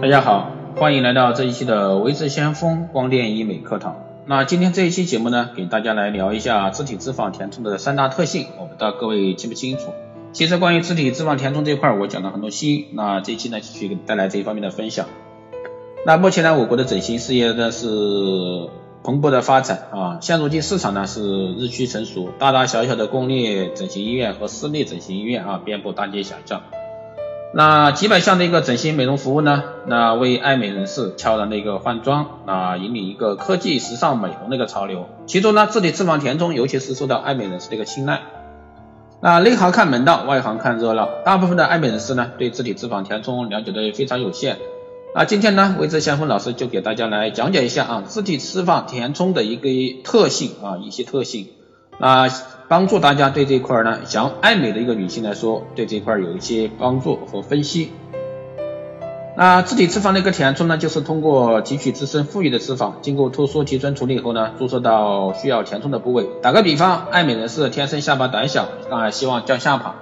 大家好，欢迎来到这一期的维持先锋光电医美课堂。那今天这一期节目呢，给大家来聊一下自体脂肪填充的三大特性，我不知道各位清不清楚？其实关于自体脂肪填充这一块，我讲了很多期，那这一期呢，继续给带来这一方面的分享。那目前呢，我国的整形事业呢是蓬勃的发展啊，现如今市场呢是日趋成熟，大大小小的公立整形医院和私立整形医院啊，遍布大街小巷。那几百项的一个整形美容服务呢，那为爱美人士悄然的一个换装，啊，引领一个科技时尚美容的一个潮流。其中呢，自体脂肪填充尤其是受到爱美人士的一个青睐。那内行看门道，外行看热闹。大部分的爱美人士呢，对自体脂肪填充了解的非常有限。那今天呢，维持先锋老师就给大家来讲解一下啊，自体脂肪填充的一个特性啊，一些特性。那帮助大家对这一块呢，想爱美的一个女性来说，对这一块有一些帮助和分析。那自体脂肪的一个填充呢，就是通过提取自身富裕的脂肪，经过特殊提纯处理后呢，注射到需要填充的部位。打个比方，爱美人士天生下巴短小，啊，希望降下巴，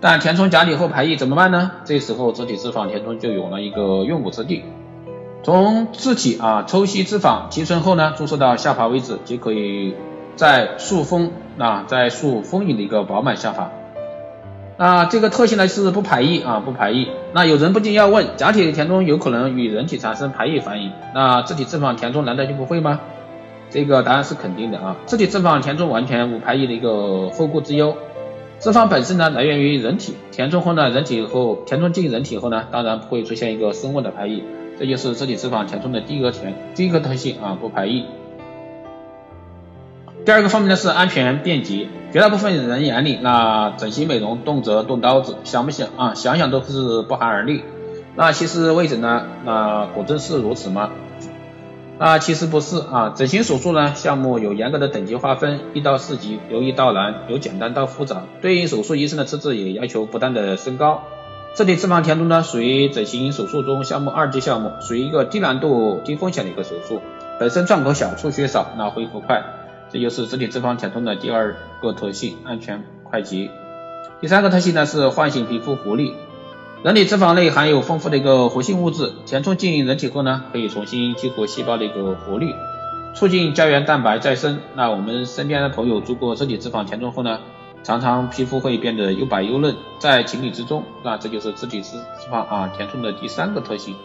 但填充假体后排异怎么办呢？这时候自体脂肪填充就有了一个用武之地。从自体啊抽吸脂肪提纯后呢，注射到下巴位置，就可以在塑丰。啊，在塑丰盈的一个饱满下巴，啊，这个特性呢是不排异啊，不排异。那有人不禁要问，假体填充有可能与人体产生排异反应，那自体脂肪填充难道就不会吗？这个答案是肯定的啊，自体脂肪填充完全无排异的一个后顾之忧。脂肪本身呢来源于人体，填充后呢，人体后填充进人体后呢，当然不会出现一个生物的排异，这就是自体脂肪填充的第一个填第一个特性啊，不排异。第二个方面呢是安全便捷，绝大部分人眼里，那整形美容动辄动刀子，想不想啊？想想都是不寒而栗。那其实为什呢？那果真是如此吗？啊，其实不是啊。整形手术呢项目有严格的等级划分，一到四级，由易到难，由简单到复杂。对应手术医生的资质也要求不断的升高。这里脂肪填充呢属于整形手术中项目二级项目，属于一个低难度、低风险的一个手术。本身创口小，出血少，那恢复快。这就是自体脂肪填充的第二个特性，安全快捷。第三个特性呢是唤醒皮肤活力。人体脂肪内含有丰富的一个活性物质，填充进人体后呢，可以重新激活细胞的一个活力，促进胶原蛋白再生。那我们身边的朋友做过自体脂肪填充后呢，常常皮肤会变得又白又嫩，在情理之中。那这就是自体脂脂肪啊填充的第三个特性，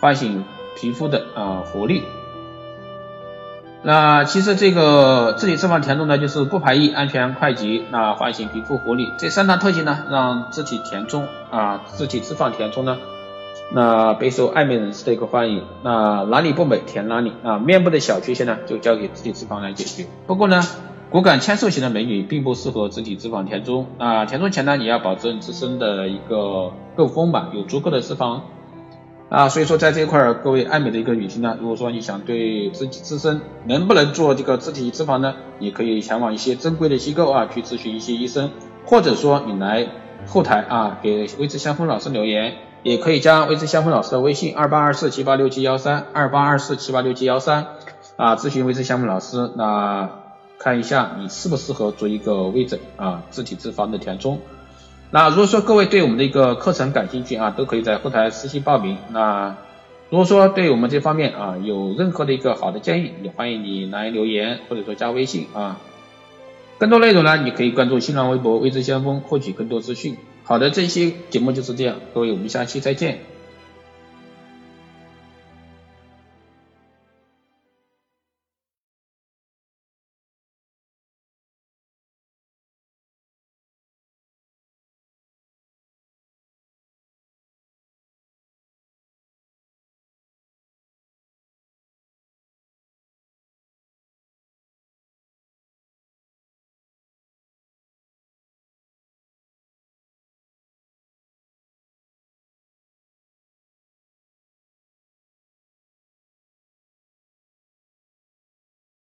唤醒皮肤的啊活力。那其实这个自体脂肪填充呢，就是不排异、安全、快捷，那唤醒皮肤活力这三大特性呢，让自体填充啊，自体脂肪填充呢，那备受爱美人士的一个欢迎。那哪里不美填哪里啊，面部的小缺陷呢，就交给自体脂肪来解决。不过呢，骨感纤瘦型的美女并不适合自体脂肪填充。那填充前呢，你要保证自身的一个够丰满，有足够的脂肪。啊，所以说在这一块儿，各位爱美的一个女性呢，如果说你想对自己自身能不能做这个自体脂肪呢，你可以前往一些正规的机构啊去咨询一些医生，或者说你来后台啊给微知先锋老师留言，也可以加微知先锋老师的微信二八二四七八六七幺三二八二四七八六七幺三啊咨询微知先锋老师，那看一下你适不适合做一个微整啊自体脂肪的填充。那如果说各位对我们的一个课程感兴趣啊，都可以在后台私信报名。那如果说对我们这方面啊有任何的一个好的建议，也欢迎你来留言或者说加微信啊。更多内容呢，你可以关注新浪微博未知先锋获取更多资讯。好的，这期节目就是这样，各位我们下期再见。